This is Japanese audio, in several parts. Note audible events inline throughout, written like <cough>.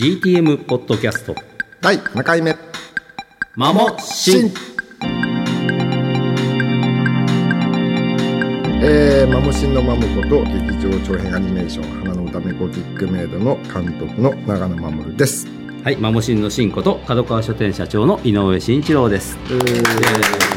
GTM ポッドキャスト。第7回目。マモシンえー、マモシンのマムこと劇場長編アニメーション花の歌めゴティックメイドの監督の長野守です、はいマモシンのシンこと角川書店社長の井上慎一郎です。えー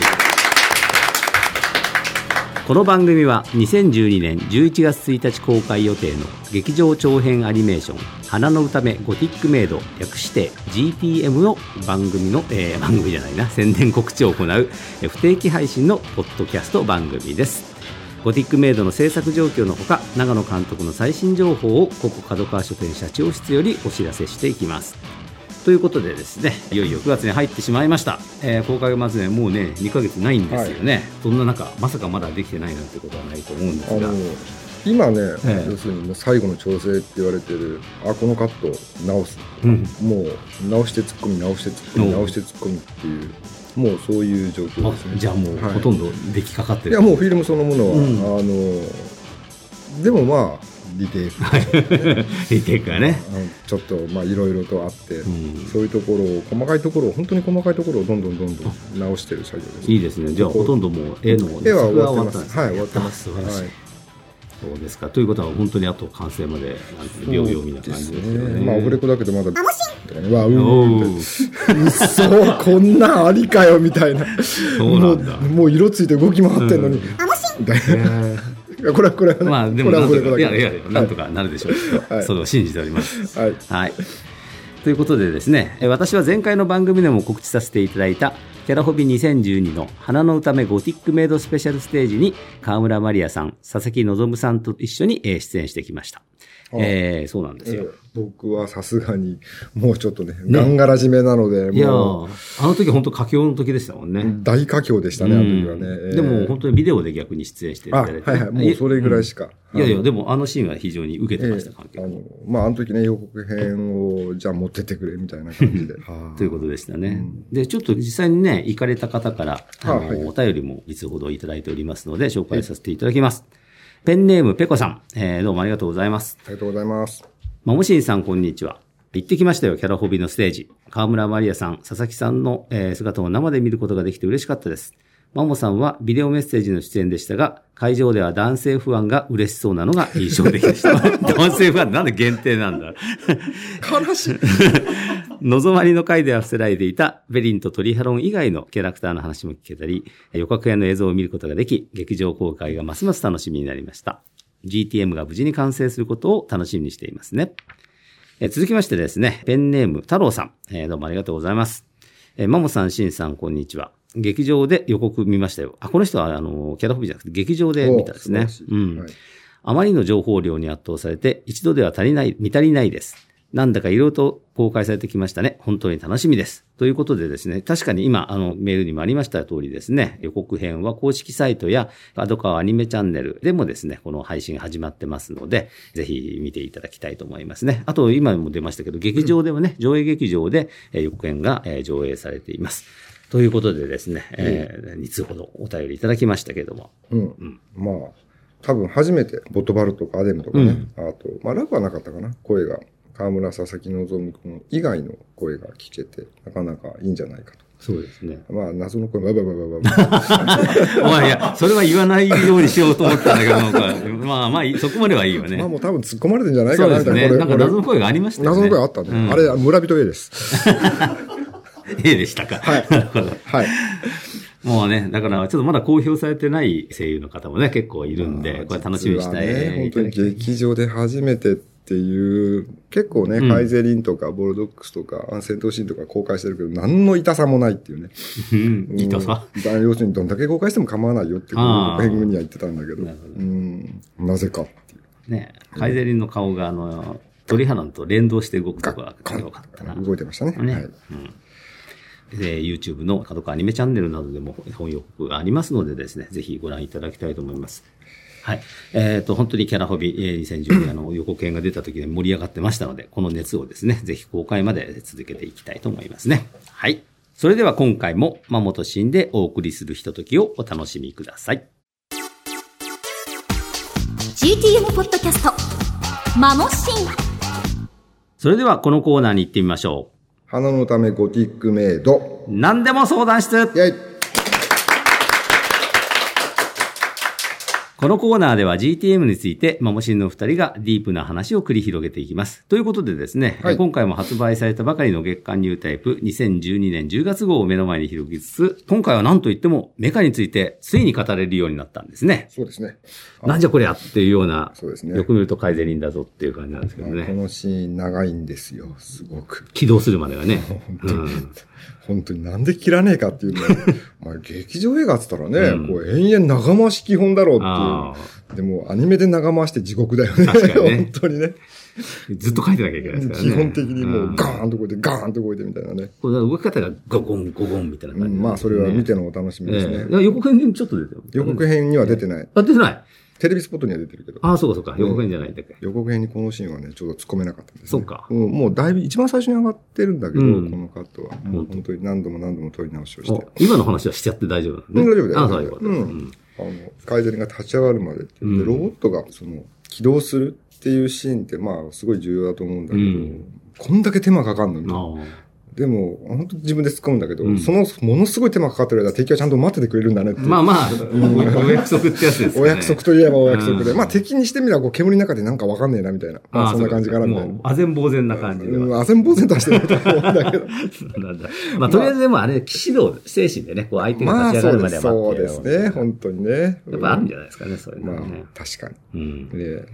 この番組は2012年11月1日公開予定の劇場長編アニメーション「花の歌めゴティックメイド」略して GTM の番組の、えー番組じゃないな宣伝告知を行う不定期配信のポッドキャスト番組です。ゴティックメイドの制作状況のほか長野監督の最新情報をここ角川書店社長室よりお知らせしていきます。ということでですねいよいよ9月に入ってしまいました、えー公開がまずねもうね2ヶ月ないんですよね、そんな中まさかまだできてないなんてことはないと思うんですが。今ね、ええ。要するにもう最後の調整って言われてるあこのカット直す、うん。もう直して突っ込み直して突っ込おう。み直して突っ込みっていうもうそういう状況あですね。じゃあもうはい。ほとんど出来かかってる、いやもうフィルムそのものは、うん。あのでもまあリテイク <laughs> リテイクがね、ちょっとまあいろいろとあって、うん。そういうところを細かいところを本当に細かいところをどんどんどんどん直してる作業です。いいですね。じゃあほとんどもう絵の絵は終わってます。はい終わってます。あ素晴らしい、はい。そうですか。ということは本当にあと完成まで秒々みな感じですよね。まあオフレコだけどまだとかねわうおー。ーうっそこんなんありかよみたいな。<laughs> そうなんだ。もうもう色ついて動き回ってんのに、うん。みたいなこれはこれはね、まあでもなんとかいやいやなんとかなるでしょうはい。それを信じております。はい。はい。ということでですね、え私は前回の番組でも告知させていただいた、キャラホビ2012の花の歌めゴティックメイドスペシャルステージに、河村マリアさん、佐々木希さんと一緒にえー出演してきました。あ。えーそうなんですよ。ええ僕はさすがにもうちょっとねガンガラ締めなので、いやもーあの時本当佳境の時でしたもんね。う大佳境でしたね、あの時はね、うんええ。でも本当にビデオで逆に出演していあただいて、はいはい。もうそれぐらいしか、いやいや、はいでもあのシーンは非常に受けてました、関係あのまああの時ね予告編をじゃあ持ってってくれみたいな感じで、は <laughs> あということでしたね。で、ちょっと実際にね、行かれた方から、あの、はい。はいお便りもいつほどいただいておりますので、紹介させていただきます。ペンネームペコさん、えーどうもありがとうございます。ありがとうございますまもしんさん、こんにちは。行ってきましたよ、キャラホビのステージ。河村マリアさん、佐々木さんの、えー姿を生で見ることができて嬉しかったです。マモさんはビデオメッセージの出演でしたが、会場では男性ファンが嬉しそうなのが印象的でした。<laughs> 男性ファンなんで限定なんだ？悲しい <laughs> 望まりの回では伏せられていたベリンとトリハロン以外のキャラクターの話も聞けたり、予告編の映像を見ることができ、劇場公開がますます楽しみになりました。GTM が無事に完成することを楽しみにしていますね。えー続きましてですね、ペンネーム太郎さん、えーどうもありがとうございます。えーマモさん、シンさん、こんにちは。劇場で予告見ましたよ。あ、この人は、あの、キャラホビじゃなくて、劇場で見たんですねうん。はいあまりの情報量に圧倒されて、一度では足りない、見足りないです。なんだか色々と公開されてきましたね。本当に楽しみです。ということでですね、確かに今、あの、メールにもありました通りですね、予告編は公式サイトや、角川アニメチャンネルでもですね、この配信始まってますので、ぜひ見ていただきたいと思いますね。あと、今も出ましたけど、劇場でもね、上映劇場で、えー予告編が、えー上映されています。ということでですね、えー、2通ほどお便りいただきましたけれども、うん、まあ多分初めてボトバルとかアデムとかね、あとまあラブはなかったかな声が河村佐々木希君以外の声が聞けてなかなかいいんじゃないかとそうですね。まあ謎の声ババババババお前いや、それは言わないようにしようと思ったんだけど、まあまあそこまではいいよね。まあもう多分突っ込まれてんじゃないかそうですね。なみたいななんか謎の声がありましたよね。謎の声あったね、うんあれ村人 A です A でしたか。はいなるほど。はいもうね、だからちょっとまだ公表されてない声優の方もね、結構いるんで、これ楽しみにしたい。ね、本当に劇場で初めてっていう、結構ね、うんハイゼリンとかボルドックスとか、戦闘シーンとか公開してるけど、何の痛さもないっていうね。うん、痛さ？うんだ要するにどんだけ公開しても構わないよって、あー弁軍には言ってたんだけど、なうん、なぜかっていう。ね、カイゼリンの顔が、あの、鳥肌と連動して動くとこがよかったな。動いてましたね。ね。はい。うんで YouTube の角川アニメチャンネルなどでも本予告がありますのでですね、ぜひご覧いただきたいと思います。はい。えっ、と、本当にキャラホビ、えー2010年あの予告編が出た時で盛り上がってましたので、この熱をですね、ぜひ公開まで続けていきたいと思いますね。はい。それでは今回も、マモとシンでお送りするひとときをお楽しみください。GTM ポッドキャストマモシンそれではこのコーナーに行ってみましょ花のためゴティックメイド。う。何でも相談室イェイこのコーナーでは GTM について、マモシンの二人がディープな話を繰り広げていきます。ということでですね、はい今回も発売されたばかりの月間ニュータイプ2012年10月号を目の前に広げつつ、今回は何と言ってもメカについてついに語れるようになったんですね。そうですね。あなんじゃこりゃっていうような、そうですねよく見ると改善輪だぞっていう感じなんですけどこね。のシーン長いんですよ、すごく。起動するまでがね。本当に、なんで切らねえかっていうのは、<laughs> まあ劇場映画って言ったらね、うんこう延々長回し基本だろうってあいう。でもアニメで長回して地獄だよね。確かにね <laughs> 本当にね。ーずっと書いてなきゃいけないですからね。基本的にもんうガーンと動いて、ガーンと動いてみたいなね。これ動き方がゴゴンゴゴンみたいなう感じ、んまあそれは見てのお楽しみですええね。いや予告編にちょっと出てる。予告編には出てない。あ、出てない？テレビスポットには出てるけど。ああ、そうかそうか。予告編じゃないんだっけ。予告編にこのシーンはね、ちょうど突っ込めなかったんです、ね。そうかんもうだいぶ一番最初に上がってるんだけど、うんこのカットは。もう本当に何度も何度も撮り直しをして。あ今の話はしちゃって大丈夫なんうん大丈夫だよああ、そううんあの、カイゼリンが立ち上がるまでって言って、うん。ロボットがその起動するっていうシーンってまあすごい重要だと思うんだけど、うん。こんだけ手間かかんのみたいな。あでも、本当自分で突っ込むんだけど、うんそのものすごい手間かかってる間、敵はちゃんと待っててくれるんだねってまあまあ、お約束ってやつですね。お約束といえばお約束で。うんまあ敵にしてみればこう煙の中でなんかわかんねえなみたいな。まあそんな感じかなみたいな。あぜんぼうぜんな感じで。あぜんぼうぜんとはしてないと思うんだけど。なんだまあ、とりあえずでもあれ、騎士道、精神でね、こう相手がまあ立ち上がるまそうでは待ってうですね。本当にね。やっぱあるんじゃないですかね、そういうまあのはね。確かうんに。で、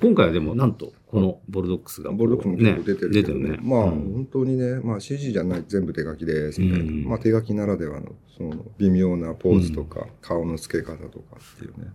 今回はでも、なんと、このボルドックスが。ボルドックスも結構出てるけどね。ね。まあ、うん本当にね、まあ CG じゃない、全部手書きです、みたいな。うんまあ手書きならではの、その微妙なポーズとか、顔の付け方とかっていうね。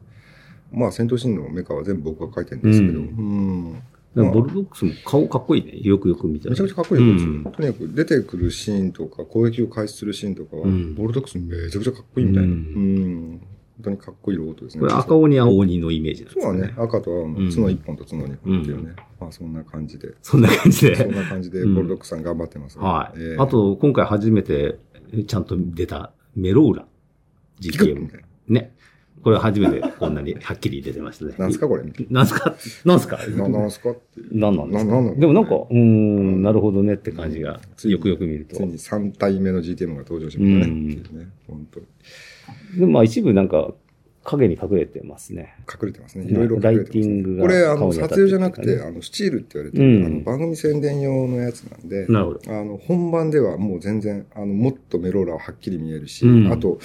まあ戦闘シーンのメカは全部僕が書いてるんですけど、ううん。ボルドックスも顔かっこいいね。よくよく見たら。めちゃくちゃかっこいいですよ、うんとにかく出てくるシーンとか、攻撃を開始するシーンとかは、うんボルドックスめちゃくちゃかっこいいみたいな。ううんん。本当にかっこいいロボットですね。これ赤鬼青鬼のイメージなんですかね。そうだね。赤と青のうん角一本と角二本っていうね。まあそんな感じで。そんな感じで。そんな感じで、ボルドックさん頑張ってます、はい。ええあと、今回初めて、ちゃんと出たメローラ。GTM ね。これ初めてこんなにはっきり出てましたね。な。なんすかこれ？なんすか？なんすか？な、なんすか？っていう。なんなんですか？ななんなんでもなんか、うーん、なるほどねって感じが、よくよく見るとつい。に3体目の GTM が登場しましたね。うんね。本当に。でもまあ一部なんか、影に隠れてますね。隠れてますね。ねいろいろ隠れてます、ライティングがこれ、あの、撮影じゃなくて、あの、スチールって言われてる、うんあの、番組宣伝用のやつなんで、なるほど。あの、本番ではもう全然、あの、もっとメローラははっきり見えるし、うんあと、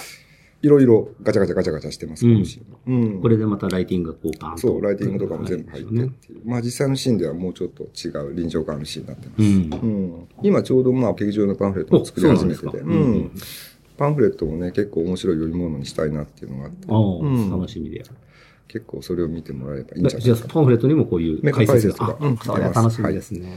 いろいろガチャガチャガチャガチャしてます、うんこのシーンうん。これでまたライティングがこうパーンと。そう、ライティングとかも全部入ってねっていう。まあ実際のシーンではもうちょっと違う臨場感のシーンになってます。うん。うん今ちょうどまあ劇場のパンフレットを作り始めてて、うんパンフレットもね、結構面白い読み物にしたいなっていうのがあって、楽しみで。結構それを見てもらえればいいんじゃないじゃあ、ですか。パンフレットにもこういう解説うんれは楽しみですね。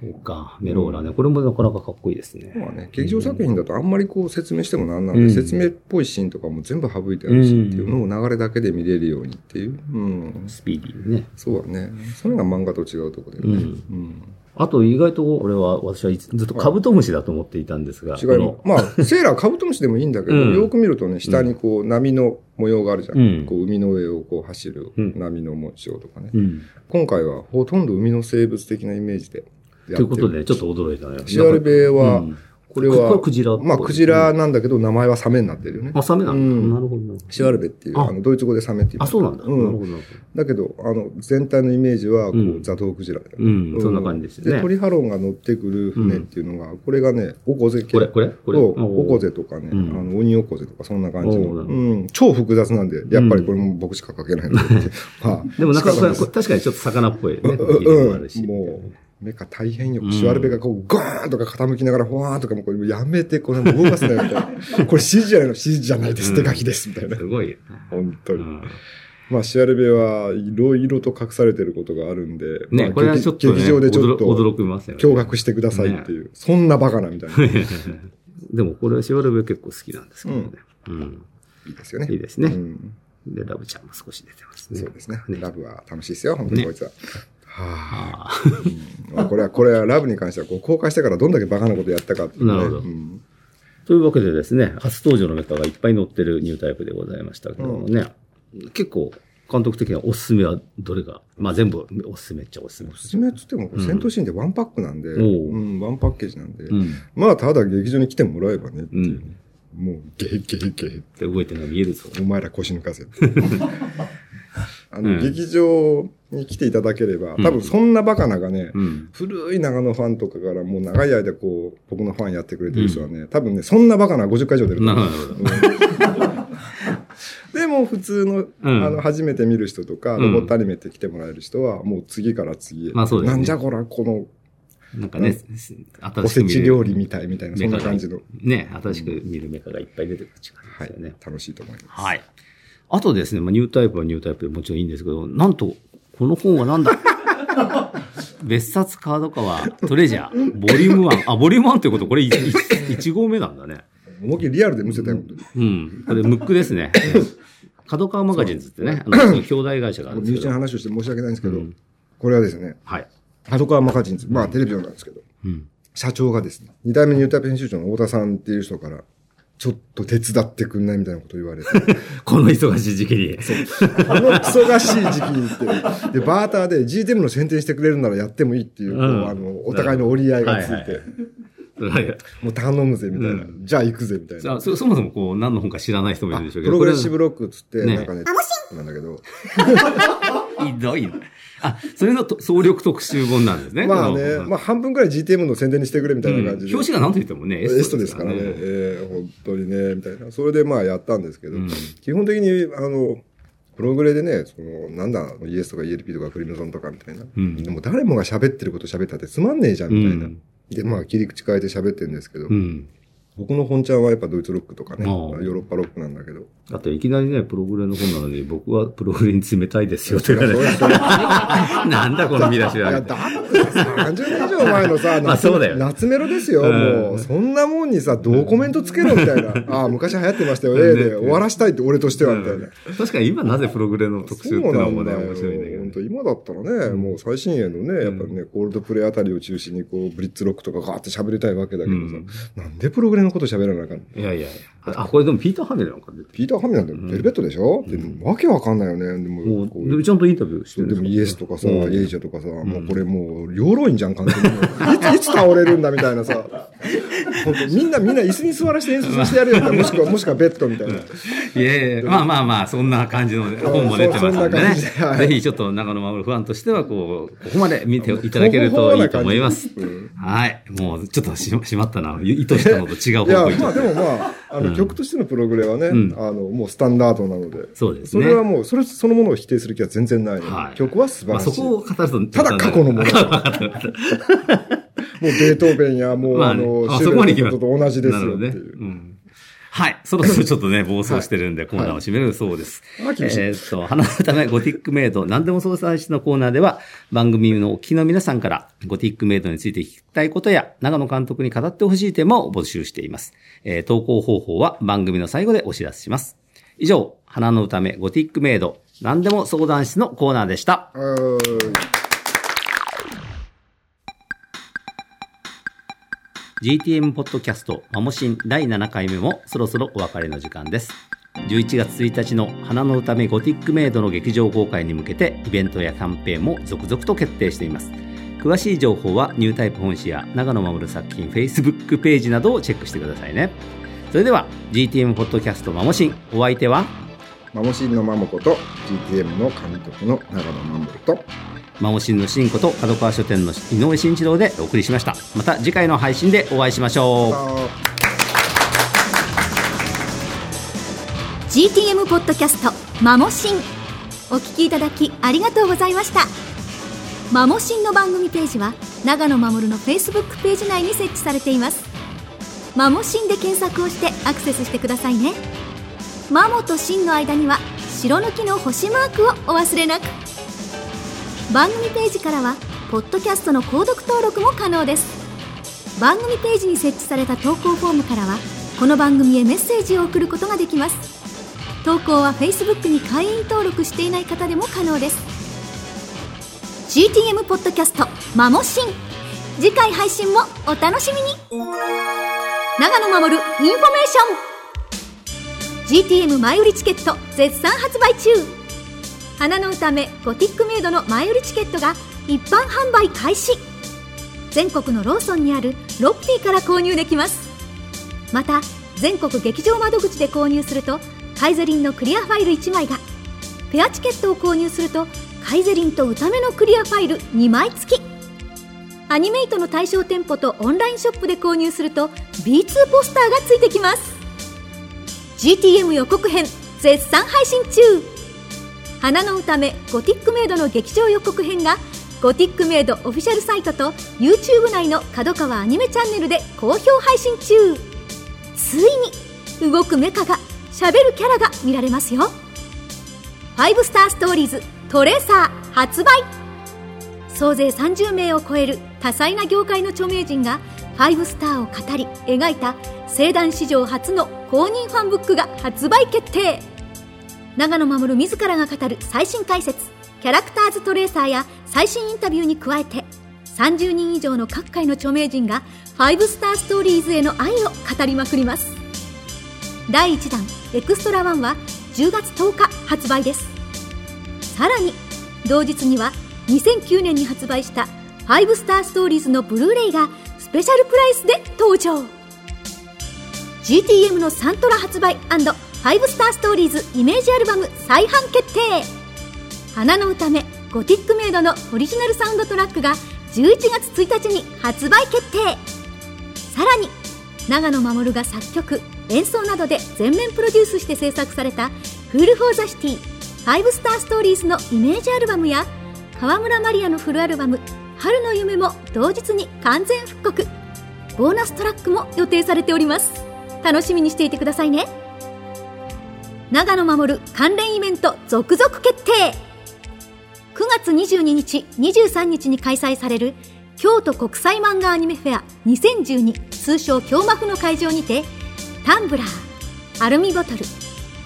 そうか、メローラね。これもなかなかかっこいいですね。まあね、劇場作品だとあんまりこう説明してもなんなんで、うん説明っぽいシーンとかも全部省いてあるしっていうのを流れだけで見れるようにっていう。うん。スピーディーにね。そうだね。それが漫画と違うところだよね。うんあと意外と俺は、私はずっとカブトムシだと思っていたんですが。違いも。まあ、<laughs> セーラーカブトムシでもいいんだけど、うんよく見るとね、下にこう波の模様があるじゃん。うんこう海の上をこう走るうん波の模様とかね。うん。今回はほとんど海の生物的なイメージでやってる。ということで、ね、ちょっと驚いたね。シアルベは、うんこれはは、クジラまあ、クジラなんだけど、名前はサメになってるよね。あ、サメなんだ。うんなるほど。シワルベっていう、ああの、ドイツ語でサメっていう。あ、そうなんだ。うん。ほどなるほだけど、あの、全体のイメージは、こうザトウクジラ。うん、そんな感じですよで、ね。トリハロンが乗ってくる船っていうのが、これがね、オコゼ系。これ、これ？これ？オコゼとかね、うんあの、オニオコゼとか、そんな感じの。うん。超複雑なんで、やっぱりこれも僕しか書けないので。<laughs> まあでもなんかこれ、仕方ないです確かにちょっと魚っぽいね。<laughs> うん、もう、メカ大変よ。うんシュワルベがこう、ゴーンとか傾きながら、ほわーんとかもこれ、やめて、これ動かすなよ、みたいな。<laughs> これ指示じゃないの指示じゃないです。手書きです、みたいなす。ごい。本当に。うんまあ、シアルベはいろいろと隠されてることがあるんで、まね、あこれはちょっとね、劇場でちょっと驚驚きますよね。驚愕してくださいっていう、そんなバカなみたいな。い <laughs> でもこれはシワルベ結構好きなんですけどね。うん。いですよね。いいですねうんで、ラブちゃんも少し出てますね。そうですね。ねラブは楽しいですよ、本当にねこいつは。はあ、あまあこれは、これはラブに関してはこう公開してからどんだけバカなことやったかっていうね。なるほどうんあ。というわけでですね、初登場のメカがいっぱい載ってるニュータイプでございましたけどもね、結構監督的にはおすすめはどれがまあ全部おすすめっちゃおすすめお。すすめっつっても、戦闘シーンでワンパックなんで、おううん、ワンパッケージなんで、うん。まあ、ただ劇場に来てもらえばねってう。いうんもう、ゲーゲーゲーで動いてるのが見えるぞ。お前ら腰抜かせ。<laughs> あの、うん劇場に来ていただければ、多分そんなバカながね、うん。古い長野ファンとかからもう長い間こう、僕のファンやってくれてる人はね、多分ね、そんなバカな50回以上出るとな思るう。<laughs> でも普通の、うんあの、初めて見る人とか、うんロボットアニメって来てもらえる人は、もう次から次へ。まあそうですねなんじゃこら、このなんかね、おせ。ち料理みたいみたいな、そんな感じの。ね、新しく見るメカがいっぱい出てくるってはい。楽しいと思います。はい。あとですね、まあ、ニュータイプはニュータイプでもちろんいいんですけど、なんと、この本はなんだ？<laughs> 別冊カードカワトレジャー、ボリューム1。あ、ボリューム1ということ、これ 1, 号目なんだね。思いっきりリアルで見せたよ、本当に。うん。これ、ムックですね。<laughs> 角川マガジンズってね、あの、兄弟会社があるんですけど。身内の話をして申し訳ないんですけど、うんこれはですね、はい。角川マガジンズ、まあテレビなんですけど、うん。社長がですね、二代目ニュータイプ編集長の太田さんっていう人から、ちょっと手伝ってくんないみたいなこと言われて、<laughs> この忙しい時期に。この忙しい時期にって、で、バーターで GTM の宣伝してくれるならやってもいいっていう、こううんあの、お互いの折り合いがついて、はいもう頼むぜみたいな、うじゃあ行くぜみたいな。あそそもそもこう、何の本か知らない人もいるでしょうけど。プログレッシこブロックっつって、ね。なんかね、なんだけど、れ <laughs> ひどいな。あ、それのと総力特集本なんですね。まあね、まあ半分くらい GTM の宣伝にしてくれみたいな感じで。うん表紙が何と言ってもね、エストですからね。ええ本当にね、みたいな。それでまあやったんですけど、うん基本的に、あの、プログレでね、その、なんだ、イエスとか ELP とかクリムゾンとかみたいな。うんでも誰もが喋ってること喋ったってつまんねえじゃん、みたいな。うんで、まあ切り口変えて喋ってるんですけど、うん。僕の本ちゃんはやっぱドイツロックとかね、ああヨーロッパロックなんだけど。だっていきなりね、プログレの本なのに、僕はプログレに冷たいですよって言われて。<laughs> なんだこの見出しいや、は。だって30年以上前のさ、<laughs> まあそうだよ夏メロですよ、うんもう。そんなもんにさ、どうコメントつけろみたいな。<laughs> ああ、昔流行ってましたよ、A で終わらしたいって俺としては、みたいな。確かに今なぜプログレの特集ってのもね、面白いんだけどね。本当今だったらね、もう最新鋭のね、やっぱね、コールドプレイあたりを中心に、こう、ブリッツロックとかガーって喋りたいわけだけどさ、うんなんでプログレのこと喋らなあかんのいやいやいや。あ、これでもピーター・ハミルなんか出てピーター・ハミなんてベルベットでしょ、ってわけわかんないよね。でも、こうでちゃんとインタビューしてるんでもイエスとかさ、うんエイジャとかさ、もうこれもう、養老院じゃん、完全に。いつ、倒れるんだみたいなさ。本当みんな、みんな椅子に座らせて演出してやるよ。もしくは、もしくはベッドみたいな。いやいやまあまあまあ、そんな感じの本も出てますんでね。ぜひちょっと長野守ファンとしては、こう、ここまで見ていただけるといいと思います。うんはい。もう、ちょっとししまったな。意図したのと違ういや、方向行っちゃまあでもまあ、あの、うん曲としてのプログレはね、うんあの、もうスタンダードなので。そうですね。それはもう、それそのものを否定する気は全然ないはい曲は素晴まあ、らしい。そこを語ると、ただ過去のもの <laughs> もうベートーベンや、もう、まあねあの、あシュレットと同じです。よっていう。うんはい。そろそろちょっとね、暴走してるんで、コーナーを締めるそうです。あ厳しいえーっと、花のためゴティックメイド、何でも相談しのコーナーでは、番組のお聞きの皆さんから、ゴティックメイドについて聞きたいことや、長野監督に語ってほしいテーマを募集しています。えー投稿方法は番組の最後でお知らせします。以上、花の歌めゴティックメイド、何でも相談室のコーナーでした。GTM ポッドキャストマモシン第7回目もそろそろお別れの時間です。11月1日の花の歌めゴティックメイドの劇場公開に向けてイベントやキャンペーンも続々と決定しています。詳しい情報はニュータイプ本誌や長野守作品 Facebook ページなどをチェックしてくださいね。それでは GTM ポッドキャストマモシンお相手は？マモシンのマモこと、GTM の監督の長野守と、マモシンの新子と角川書店の井上慎一郎でお送りしました。また次回の配信でお会いしましょう。GTM ポッドキャストマモシンお聞きいただきありがとうございました。マモシンの番組ページは長野守の Facebook ページ内に設置されています。マモシンで検索をしてアクセスしてくださいね。マモとシンの間には白抜きの星マークをお忘れなく。番組ページからはポッドキャストの購読登録も可能です。番組ページに設置された投稿フォームからはこの番組へメッセージを送ることができます。投稿は Facebook に会員登録していない方でも可能です。GTM ポッドキャストまも☆しん。次回配信もお楽しみに。永野護インフォメーション。GTM 前売りチケット絶賛発売中。花の詩女ゴティックメイドの前売りチケットが一般販売開始。全国のローソンにあるロッピーから購入できます。また全国劇場窓口で購入するとカイゼリンのクリアファイル1枚がペアチケットを購入するとカイゼリンと歌目のクリアファイル2枚付き。アニメイトの対象店舗とオンラインショップで購入すると B2 ポスターがついてきます。GTM 予告編絶賛配信中。花の歌目ゴティックメイドの劇場予告編がゴティックメイドオフィシャルサイトと YouTube 内の角川アニメチャンネルで好評配信中。ついに動くメカがしゃべるキャラが見られますよ。5スターストーリーズトレーサー発売。総勢30名を超える多彩な業界の著名人が5スターを語り描いた生団史上初の公認ファンブックが発売決定。長野守自らが語る最新解説キャラクターズトレーサーや最新インタビューに加えて30人以上の各界の著名人が5スターストーリーズへの愛を語りまくります。第1弾エクストラ1は10月10日発売です。さらに同日には2009年に発売した5スターストーリーズのブルーレイがスペシャルプライスで登場。GTM のサントラ発売 &5 スターストーリーズイメージアルバム再販決定。花の歌目ゴティックメイドのオリジナルサウンドトラックが11月1日に発売決定。さらに永野護が作曲演奏などで全面プロデュースして制作された「フール・フォー・ザ・シティ5スター・ストーリーズ」のイメージアルバムや川村万梨阿のフルアルバム「春の夢」も同日に完全復刻。ボーナストラックも予定されております。楽しみにしていてくださいね。永野護関連イベント続々決定。9月22日23日に開催される京都国際漫画アニメフェア2012通称京マフの会場にてタンブラーアルミボトル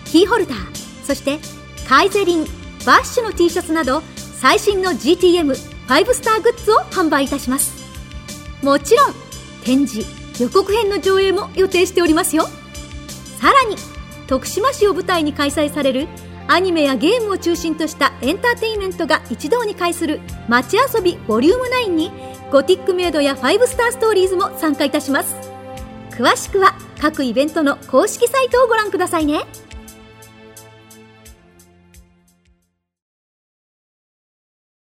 キーホルダーそしてカイゼリンバッシュの T シャツなど最新の GTM5 スターグッズを販売いたします。もちろん展示予告編の上映も予定しておりますよ。さらに徳島市を舞台に開催されるアニメやゲームを中心としたエンターテインメントが一堂に会する街遊びボリューム9にゴティックメイドや5スターストーリーズも参加いたします。詳しくは各イベントの公式サイトをご覧くださいね。